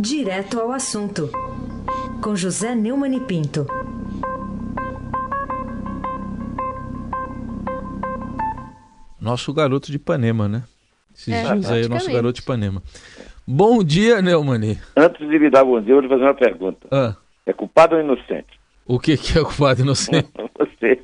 Direto ao assunto, com José Neumann e Pinto. Nosso garoto de Ipanema, né? Esses É, dias aí, o nosso garoto de Ipanema. Bom dia, Neumani. Antes de me dar bom dia, eu vou te fazer uma pergunta. Ah, É culpado ou inocente? o que, que é culpado inocente? Você.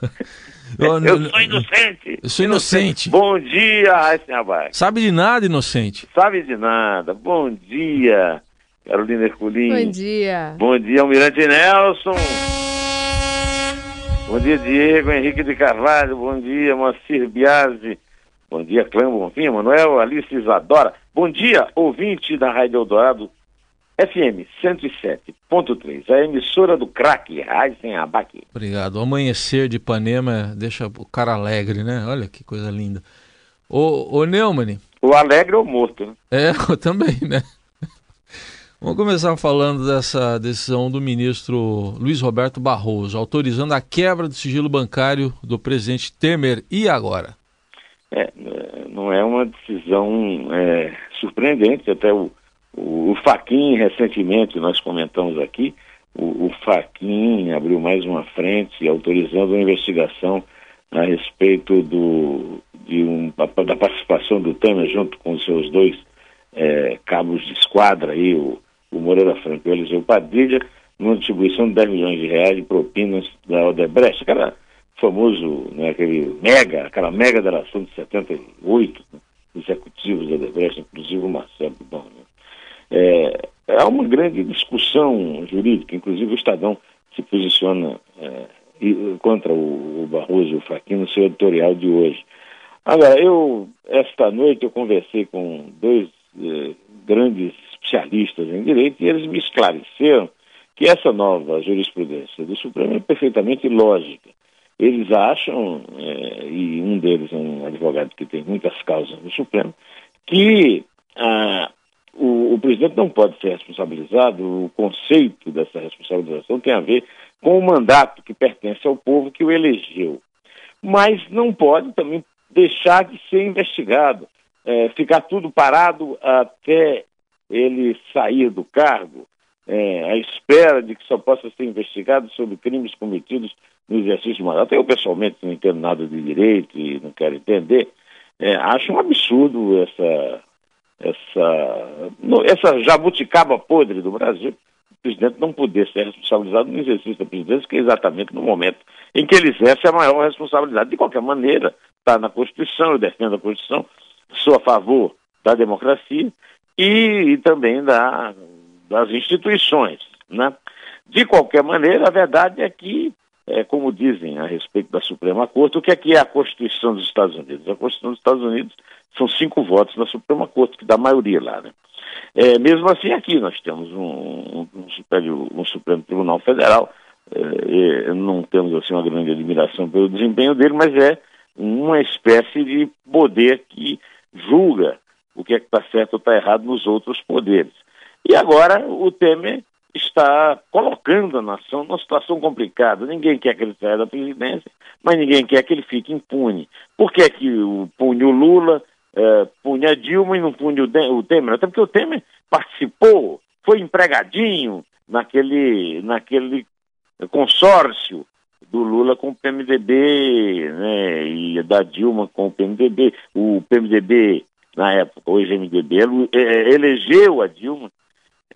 Eu, Eu sou inocente. eu sou inocente. Bom dia, Raíssa Abac. Sabe de nada, inocente. Sabe de nada. Bom dia, Carolina Herculin. Bom dia. Bom dia, Almirante Nelson. Bom dia, Diego Henrique de Carvalho. Bom dia, Moacir Biasi. Bom dia, Clã Bonfim, Manuel, Alice Isadora. Bom dia, ouvinte da Rádio Eldorado FM 107.3, a emissora do craque Raíssen Abac. Obrigado. O amanhecer de Ipanema deixa o cara alegre, né? Olha que coisa linda. Ô, ô Neumann, O alegre ou morto, né? é, eu também, né? Vamos começar falando dessa decisão do ministro Luiz Roberto Barroso, autorizando a quebra do sigilo bancário do presidente Temer. E agora? É, é, não é uma decisão é, surpreendente, até o, o, Faquin, recentemente, nós comentamos aqui, o, o Faquin abriu mais uma frente autorizando uma investigação a respeito do, de um, da participação do Temer junto com os seus dois é, cabos de esquadra aí, o, o Moreira Franco e o Eliseu Padilha, numa distribuição de 10 milhões de reais de propinas da Odebrecht, aquela famoso, né, aquele mega, aquela mega delação de 78, né, executivos da Odebrecht, inclusive o Marcelo Bom. É, há uma grande discussão jurídica, inclusive o Estadão se posiciona é, contra o, o Barroso e o Fachin no seu editorial de hoje. Agora, eu, esta noite, eu conversei com dois eh, grandes especialistas em direito e eles me esclareceram que essa nova jurisprudência do Supremo é perfeitamente lógica. Eles acham, eh, e um deles é um advogado que tem muitas causas no Supremo, que ah, o, o presidente não pode ser responsabilizado, o conceito dessa responsabilização tem a ver com o mandato que pertence ao povo que o elegeu. Mas não pode também deixar de ser investigado, eh, ficar tudo parado até ele sair do cargo, eh, à espera de que só possa ser investigado sobre crimes cometidos no exercício do mandato. Eu, pessoalmente, não entendo nada de direito e não quero entender. Eh, acho um absurdo essa, essa, essa jabuticaba podre do Brasil, o presidente não poder ser responsabilizado no exercício da presidência, que é exatamente no momento em que ele exerce a maior responsabilidade. De qualquer maneira, está na Constituição, eu defendo a Constituição, sou a favor da democracia e, e também da, das instituições. Né? De qualquer maneira, a verdade é que, é, como dizem a respeito da Suprema Corte, o que é que é a Constituição dos Estados Unidos? A Constituição dos Estados Unidos são cinco votos na Suprema Corte, que dá maioria lá. Né? É, mesmo assim, aqui nós temos um, um, um um Supremo Tribunal Federal, é, não temos assim uma grande admiração pelo desempenho dele, mas é uma espécie de poder que julga o que é que está certo ou está errado nos outros poderes. E agora o Temer está colocando a nação numa situação complicada. Ninguém quer que ele saia da presidência, mas ninguém quer que ele fique impune. Por que, é que o, pune o Lula, eh, pune a Dilma e não pune o, o Temer? Até porque o Temer participou, foi empregadinho naquele, naquele consórcio do Lula com o PMDB né, e da Dilma com o PMDB. O PMDB, na época, hoje MDB, eh, elegeu a Dilma.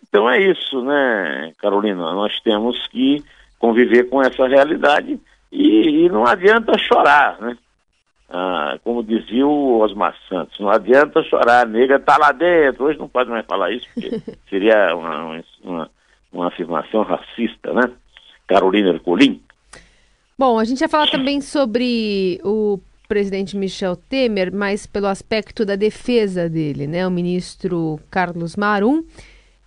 Então é isso, né, Carolina? Nós temos que conviver com essa realidade e, e não adianta chorar, né? Ah, como dizia o Osmar Santos, não adianta chorar, a nega está lá dentro. Hoje não pode mais falar isso, porque seria uma, uma, uma afirmação racista, né? Carolina Ercolim. Bom, a gente ia falar também sobre o presidente Michel Temer, mas pelo aspecto da defesa dele, né? O ministro Carlos Marum,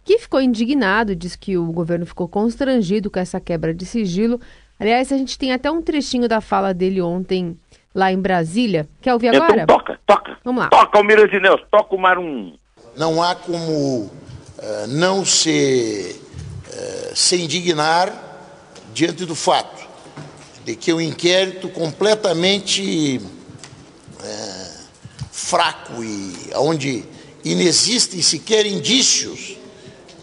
que ficou indignado, diz que o governo ficou constrangido com essa quebra de sigilo. Aliás, a gente tem até um trechinho da fala dele ontem lá em Brasília. Quer ouvir agora? Então toca, toca. Vamos lá. Toca, Almirante Nelson, toca o Marum. Não há como eh, não se, eh, se indignar diante do fato de que o inquérito completamente eh, fraco e onde inexistem sequer indícios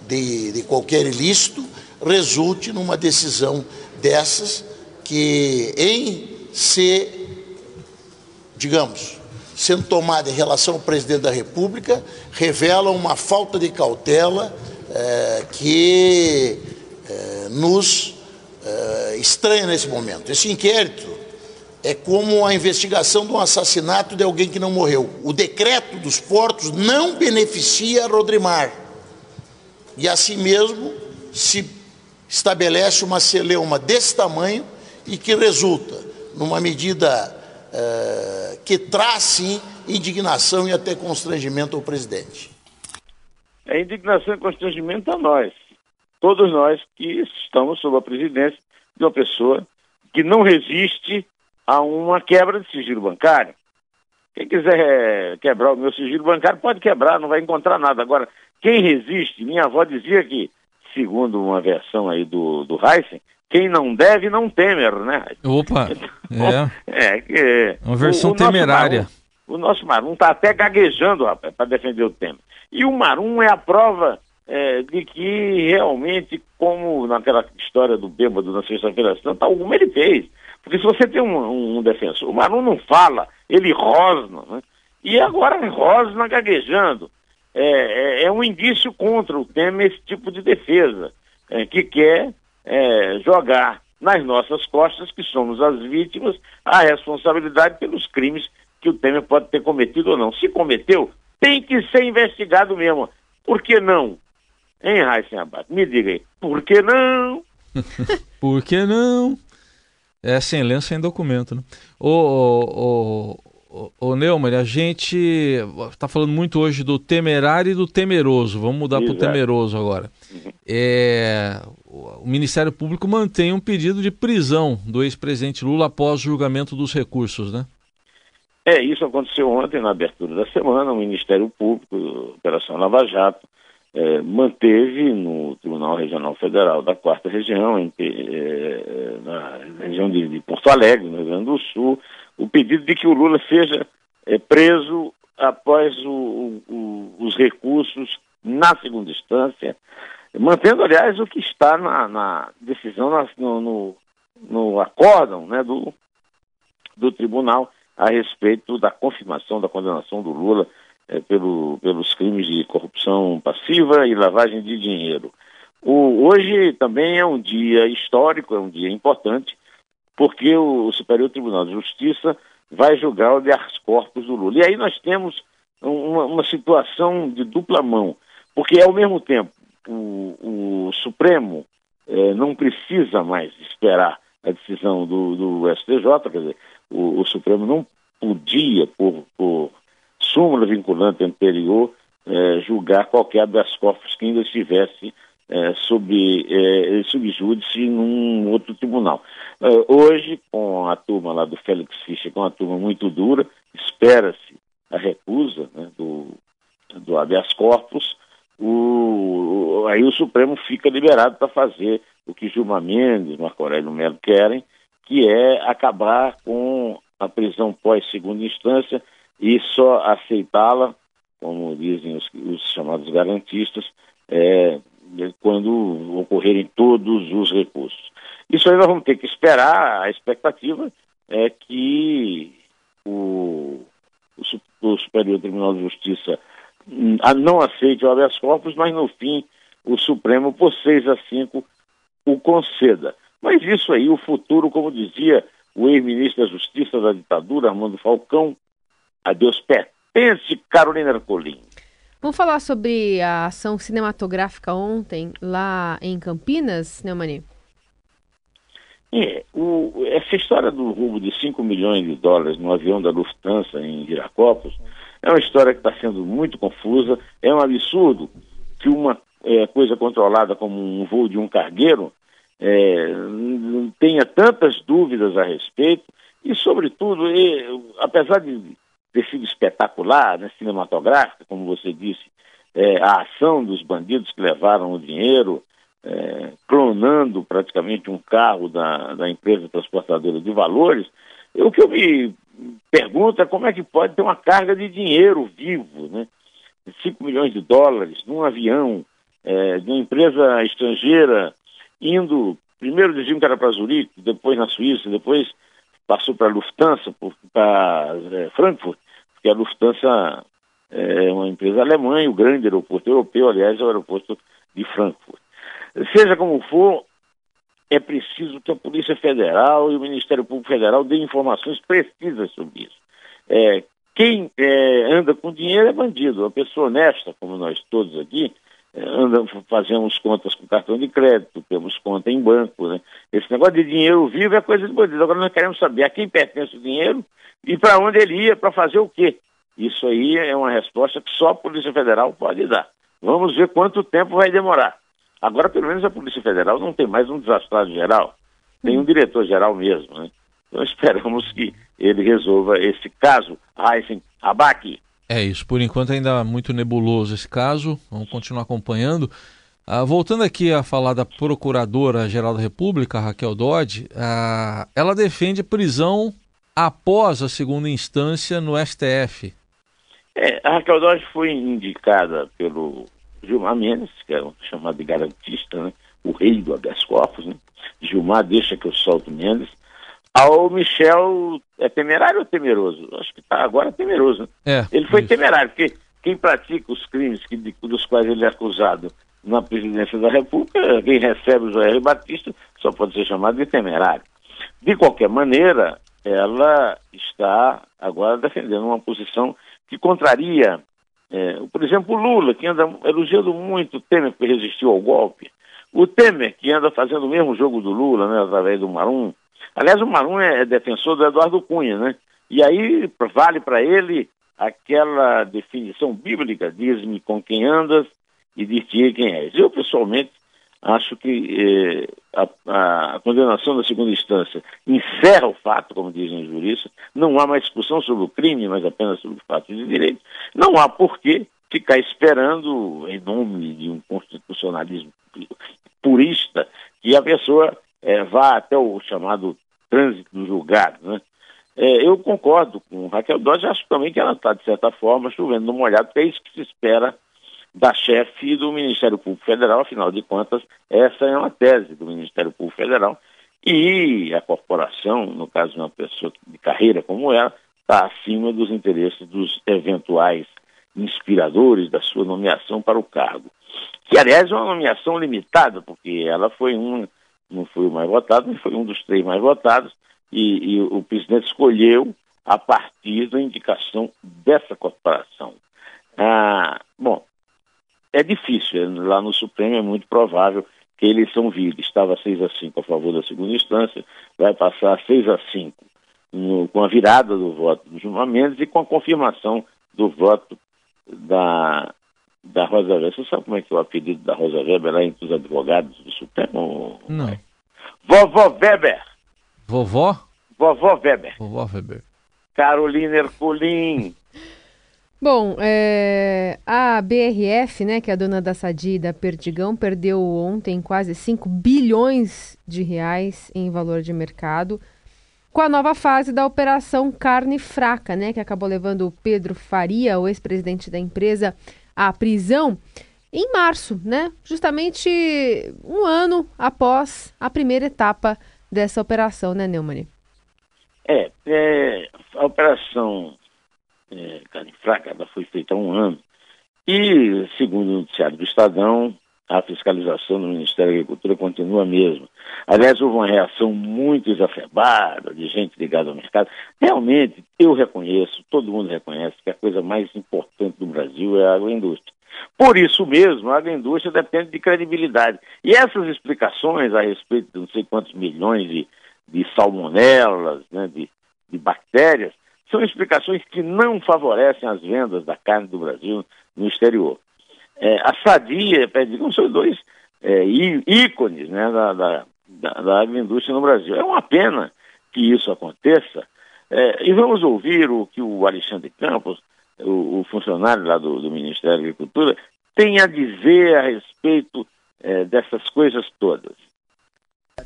de, de qualquer ilícito, resulte numa decisão dessas que, em se, digamos, sendo tomada em relação ao presidente da República, revela uma falta de cautela é, que é, nos é, estranha nesse momento. Esse inquérito é como a investigação de um assassinato de alguém que não morreu. O decreto dos portos não beneficia Rodrimar. E assim mesmo se estabelece uma celeuma desse tamanho e que resulta numa medida é, que traz, sim, indignação e até constrangimento ao presidente. É indignação e constrangimento a nós, todos nós que estamos sob a presidência de uma pessoa que não resiste a uma quebra de sigilo bancário. Quem quiser quebrar o meu sigilo bancário pode quebrar, não vai encontrar nada. Agora, quem resiste, minha avó dizia que, segundo uma versão aí do, do Heisen, quem não deve não temer, né? Opa! Então, é. é que, uma versão o, o temerária. Marum, o nosso Marum está até gaguejando, rapaz, para defender o Temer. E o Marum é a prova é, de que realmente, como naquela história do bêbado na sexta-feira santa, alguma ele fez. Porque se você tem um, um defensor, o Marum não fala, ele rosna, né? E agora rosna gaguejando. É, é, é, um indício contra o Temer esse tipo de defesa, é, que quer é, jogar nas nossas costas, que somos as vítimas, a responsabilidade pelos crimes que o Temer pode ter cometido ou não. Se cometeu, tem que ser investigado mesmo. Por que não? Hein, Raíssen Abad? Me diga aí, por que não? por que não? É sem lenço, sem documento, né? Ô, ô, ô, ô Neumann, a gente está falando muito hoje do temerário e do temeroso. Vamos mudar para o temeroso agora. Uhum. É, o Ministério Público mantém um pedido de prisão do ex-presidente Lula após o julgamento dos recursos, né? É, isso aconteceu ontem, na abertura da semana. O Ministério Público, Operação Lava Jato, é, manteve no Tribunal Regional Federal da Quarta Região, em, é, na região de, de, Porto Alegre, no Rio Grande do Sul, o pedido de que o Lula seja é, preso após o, o, os recursos na segunda instância, mantendo, aliás, o que está na, na decisão, na, no, no, no acórdão né, do, do tribunal a respeito da confirmação da condenação do Lula é, pelo, pelos crimes de corrupção passiva e lavagem de dinheiro. O, hoje também é um dia histórico, é um dia importante, porque o, o Superior Tribunal de Justiça vai julgar o habeas corpus do Lula. E aí nós temos uma, uma, situação de dupla mão, porque ao mesmo tempo o, o Supremo é, não precisa mais esperar a decisão do, do STJ, quer dizer, o, o Supremo não podia, por, por súmula vinculante anterior, é, julgar qualquer das corpos que ainda estivesse é, sob é, subjúdice num outro tribunal. É, hoje, com a turma lá do Félix Fischer, com uma turma muito dura, espera-se a recusa né, do, do habeas corpus, o, aí o Supremo fica liberado para fazer o que Gilmar Mendes, Marco Aurélio Melo querem, que é acabar com a prisão pós-segunda instância e só aceitá-la, como dizem os, os, chamados garantistas, é, quando ocorrerem todos os recursos. Isso aí nós vamos ter que esperar, a expectativa é que o, o, o Superior Tribunal de Justiça hum, não aceite o habeas corpus, mas no fim o Supremo, por 6 a 5, o conceda. Mas isso aí, o futuro, como dizia o ex-ministro da Justiça da ditadura, Armando Falcão, a Deus pertence, Carolina Ercolim. Vamos falar sobre a ação cinematográfica ontem lá em Campinas, Neumani? É, o, essa história do roubo de 5 milhões de dólares no avião da Lufthansa em Viracopos é uma história que está sendo muito confusa. É um absurdo que uma é, coisa controlada como um voo de um cargueiro é, tenha tantas dúvidas a respeito e, sobretudo, e, apesar de ter sido espetacular, né, cinematográfica, como você disse, é, a ação dos bandidos que levaram o dinheiro, é, clonando praticamente um carro da, da empresa transportadora de valores, o que eu me pergunto é como é que pode ter uma carga de dinheiro vivo, né? 5 milhões de dólares num avião é, de uma empresa estrangeira indo, primeiro diziam que era para Zurique, depois na Suíça, depois passou para a Lufthansa, para é, Frankfurt, porque a Lufthansa é uma empresa alemã e o grande aeroporto europeu, aliás, é o aeroporto de Frankfurt. Seja como for, é preciso que a Polícia Federal e o Ministério Público Federal deem informações precisas sobre isso. É, quem é, anda com dinheiro é bandido. Uma pessoa honesta, como nós todos aqui, é, anda, fazemos contas com cartão de crédito, temos conta em banco. Né? Esse negócio de dinheiro vivo é coisa de bandido. Agora nós queremos saber a quem pertence o dinheiro e para onde ele ia, para fazer o quê. Isso aí é uma resposta que só a Polícia Federal pode dar. Vamos ver quanto tempo vai demorar. Agora, pelo menos, a Polícia Federal não tem mais um desastrado geral, tem um diretor-geral mesmo. Né? Então, esperamos que ele resolva esse caso, Heisen Abac. É isso, por enquanto ainda muito nebuloso esse caso, vamos continuar acompanhando. Ah, voltando aqui a falar da Procuradora-Geral da República, Raquel Dodge, ah, ela defende prisão após a segunda instância no STF. É, a Raquel Dodge foi indicada pelo Gilmar Mendes, que é chamado de garantista, né? o rei do habeas corpus. Né? Gilmar deixa que eu solto Mendes. Ao Michel, é temerário ou temeroso? Acho que está agora temeroso. É, ele foi isso. temerário, porque quem pratica os crimes que, dos quais ele é acusado na presidência da República, quem recebe o Joel Batista, só pode ser chamado de temerário. De qualquer maneira, ela está agora defendendo uma posição que contraria é, por exemplo, o Lula, que anda elogiando muito o Temer que resistiu ao golpe. O Temer, que anda fazendo o mesmo jogo do Lula, né, através do Marum. Aliás, o Marum é defensor do Eduardo Cunha, né? E aí vale para ele aquela definição bíblica, diz-me com quem andas e dir-te quem és. Eu, pessoalmente, acho que eh, a, a, condenação da segunda instância encerra o fato, como dizem os juristas, não há mais discussão sobre o crime, mas apenas sobre o fato de direito. Não há por que ficar esperando, em nome de um constitucionalismo purista, que a pessoa eh, vá até o chamado trânsito do julgado. Né? Eh, eu concordo com Raquel Dodge, acho também que ela está, de certa forma, chovendo no molhado, porque é isso que se espera da chefe do Ministério Público Federal, afinal de contas, essa é uma tese do Ministério Público Federal, e a corporação, no caso de uma pessoa de carreira como ela, está acima dos interesses dos eventuais inspiradores da sua nomeação para o cargo. Que, aliás, é uma nomeação limitada, porque ela foi um, não foi o mais votado, mas foi um dos três mais votados, e, e o presidente escolheu a partir da indicação dessa corporação. Ah, bom, é difícil, lá no Supremo é muito provável que a eleição vire. Estava 6 a 5 a favor da segunda instância, vai passar 6 a 5 no, com a virada do voto do Gilmar Mendes e com a confirmação do voto da, da Rosa Weber. Você sabe como é que é o apelido da Rosa Weber lá entre os advogados do Supremo? Não. Vovó Weber. Vovó? Vovó Weber. Vovó Weber. Carolina Ercolim. Bom, é, a BRF, né, que é a dona da Sadi e da Perdigão, perdeu ontem quase 5 bilhões de reais em valor de mercado com a nova fase da Operação Carne Fraca, né, que acabou levando o Pedro Faria, o ex-presidente da empresa, à prisão em março, né, justamente um ano após a primeira etapa dessa operação, né, Neumann? É, é a operação é, carne fraca, ela foi feita há um ano. E, segundo o noticiário do Estadão, a fiscalização do Ministério da Agricultura continua a mesma. Aliás, houve uma reação muito exacerbada de gente ligada ao mercado. Realmente, eu reconheço, todo mundo reconhece, que a coisa mais importante do Brasil é a agroindústria. Por isso mesmo, a agroindústria depende de credibilidade. E essas explicações a respeito de não sei quantos milhões de, de salmonelas, né, de, de bactérias, são explicações que não favorecem as vendas da carne do Brasil no exterior. É, a Sadia Perdigão são dois é, ícones né, da, da, da, da, agroindústria no Brasil. É uma pena que isso aconteça. É, e vamos ouvir o que o Alexandre Campos, o, o funcionário lá do, do, Ministério da Agricultura, tem a dizer a respeito é, dessas coisas todas.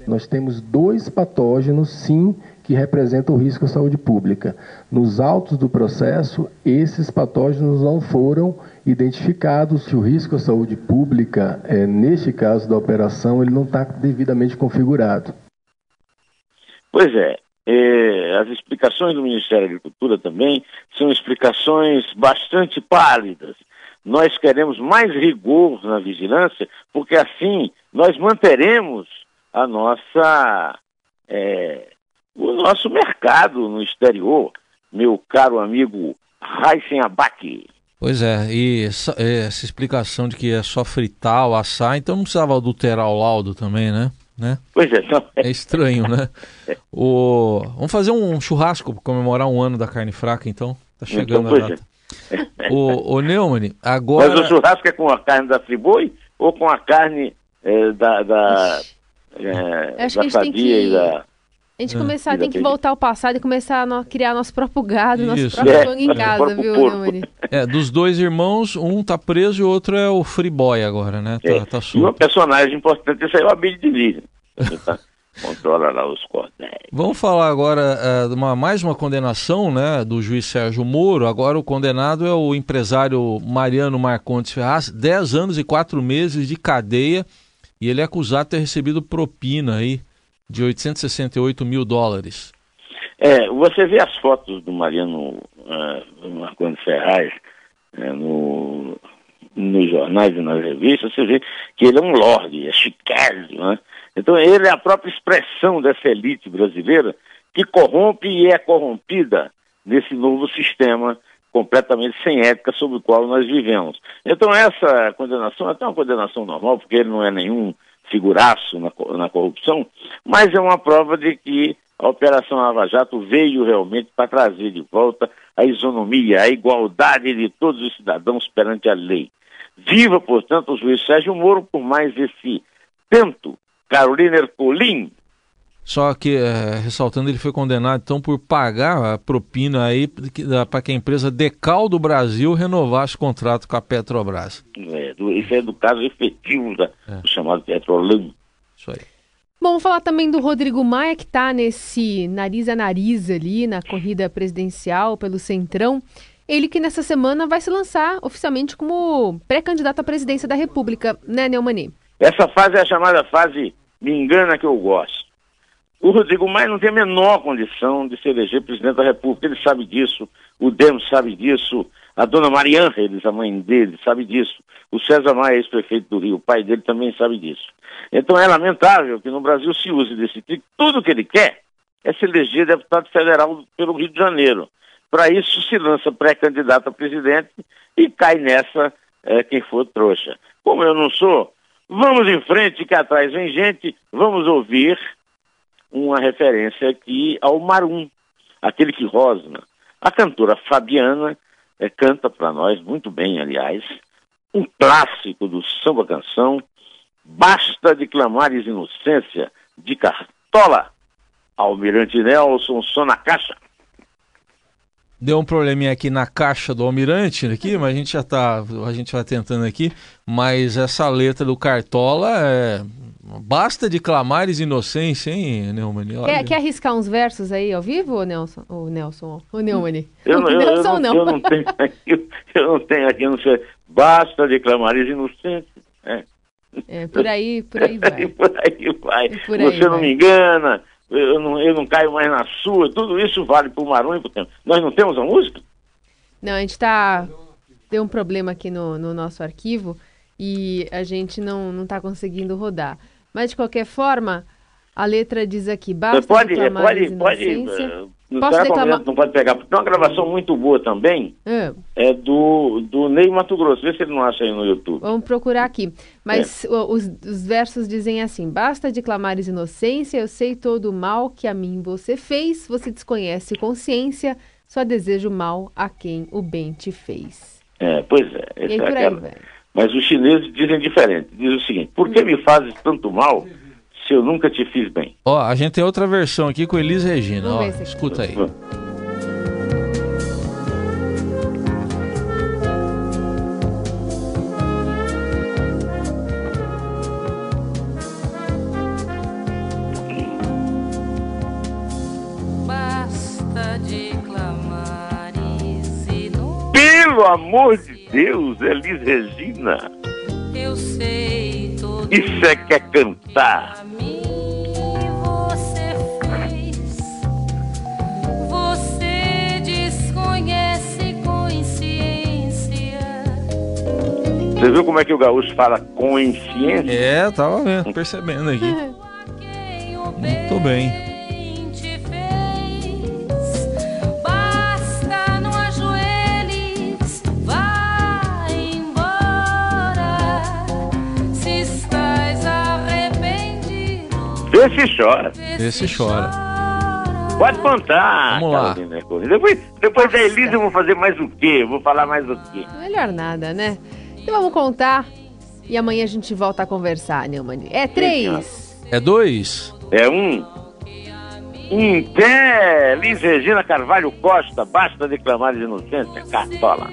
Nós temos dois patógenos, sim, que representam risco à saúde pública. Nos autos do processo, esses patógenos não foram identificados. O risco à saúde pública, é, neste caso da operação, ele não está devidamente configurado. Pois é, é, as explicações do Ministério da Agricultura também são explicações bastante pálidas. Nós queremos mais rigor na vigilância, porque assim nós manteremos a nossa é, o nosso mercado no exterior, meu caro amigo Raíssen Abac. Pois é, e essa, essa, explicação de que é só fritar ou assar, então não precisava adulterar o laudo também, né? né? Pois é, não. É estranho, né? o... Vamos fazer um churrasco para comemorar um ano da carne fraca, então. Tá chegando então, a data. É. O, o Neumann, agora. Mas o churrasco é com a carne da Friboi ou com a carne é, da. da é, Acho da que a gente tem que... da a gente é. começar, tem que voltar ao passado e começar a no, criar nosso próprio gado, nosso próprio é, em casa, viu, Neumani? É, dos dois irmãos, um tá preso e o outro é o Free Boy agora, né? Tá, é. tá e uma personagem importante é o Abílio de Lívia. Tá? Controla lá os cordéis. Vamos falar agora é, de uma, mais uma condenação né, do juiz Sérgio Moro. Agora o condenado é o empresário Mariano Marcondes Ferraz, 10 anos e 4 meses de cadeia. E ele é acusado de ter recebido propina aí de 868 mil dólares. É, você vê as fotos do Mariano uh, Marconi Ferraz uh, no, nos jornais e nas revistas, você vê que ele é um lorde, é chiquésimo, né? Então ele é a própria expressão dessa elite brasileira que corrompe e é corrompida nesse novo sistema completamente sem ética sobre o qual nós vivemos. Então essa condenação é até uma condenação normal, porque ele não é nenhum figuraço na, na corrupção, mas é uma prova de que a Operação Lava Jato veio realmente para trazer de volta a isonomia, a igualdade de todos os cidadãos perante a lei. Viva, portanto, o juiz Sérgio Moro por mais esse tento. Carolina Ercolim, só que, é, ressaltando, ele foi condenado então por pagar a propina aí para que a empresa Decal do Brasil renovasse o contrato com a Petrobras. É, do, isso é do caso efetivo da, é. do chamado Petrolão. Isso aí. Bom, vamos falar também do Rodrigo Maia, que está nesse nariz a nariz ali na corrida presidencial pelo Centrão. Ele que nessa semana vai se lançar oficialmente como pré-candidato à presidência da República, né, Neumani? Essa fase é a chamada fase me engana que eu gosto. O Rodrigo Maia não tem a menor condição de se eleger presidente da República, ele sabe disso, o Demos sabe disso, a dona Maria Ângeles, a mãe dele, sabe disso, o César Maia, ex-prefeito do Rio, o pai dele também sabe disso. Então é lamentável que no Brasil se use desse tipo, tudo que ele quer é se eleger deputado federal pelo Rio de Janeiro. Para isso se lança pré-candidato a presidente e cai nessa é, quem for trouxa. Como eu não sou, vamos em frente que atrás vem gente, vamos ouvir uma referência aqui ao Marum, aquele que rosna. A cantora Fabiana é, canta para nós, muito bem, aliás, um clássico do samba canção, Basta de Clamares Inocência, de Cartola, Almirante Nelson, só na caixa. Deu um probleminha aqui na caixa do Almirante, aqui, mas a gente já tá, a gente vai tentando aqui, mas essa letra do Cartola é Basta de clamares inocência, hein, Neumann? Quer, quer arriscar uns versos aí ao vivo, ou Nelson? O Nelson, o Neumann? Eu, não, eu, Nelson, eu, não, eu não tenho aqui, eu não tenho aqui, não sei. Basta de clamares inocentes. É. é. por aí, por aí vai. por aí vai. Por aí Você vai. não me engana, eu não, eu não caio mais na sua, tudo isso vale para o Marum e para o tempo. Nós não temos a música? Não, a gente está... Deu um problema aqui no, no nosso arquivo e a gente não está conseguindo rodar. Mas, de qualquer forma, a letra diz aqui, basta pode, pode, pode, eh, não, Posso declamar... não pode pegar, porque tem uma gravação muito boa também, é, é do, do Ney Mato Grosso, vê se ele não acha aí no YouTube. Vamos procurar aqui, mas é. os, os, versos dizem assim, basta de clamares inocência, eu sei todo o mal que a mim você fez, você desconhece consciência, só desejo mal a quem o bem te fez. É, pois é. E aí, é por aí, aquela... Mas os chineses dizem diferente. Dizem o seguinte: por que me fazes tanto mal se eu nunca te fiz bem? Ó, a gente tem outra versão aqui com Elis Regina. Ó, escuta aí. Basta de clamar e se não... Pelo amor de Deus, Elis Regina. Eu sei tudo Isso é que é cantar. pra mim você fez. Você desconhece consciência. Você viu como é que o gaúcho fala consciência? É, tava vendo, percebendo aqui. Muito bem arrependido, Vê se chora. Vê se chora. Pode contar. Vamos lá. Carolina. Depois, depois da Elisa eu vou fazer mais o quê? Eu vou falar mais o quê? Melhor nada, né? Então vamos contar e amanhã a gente volta a conversar, Neumann. É três. É dois? É um. Em pé, Liz Regina Carvalho Costa, basta declamar de inocência, cartola.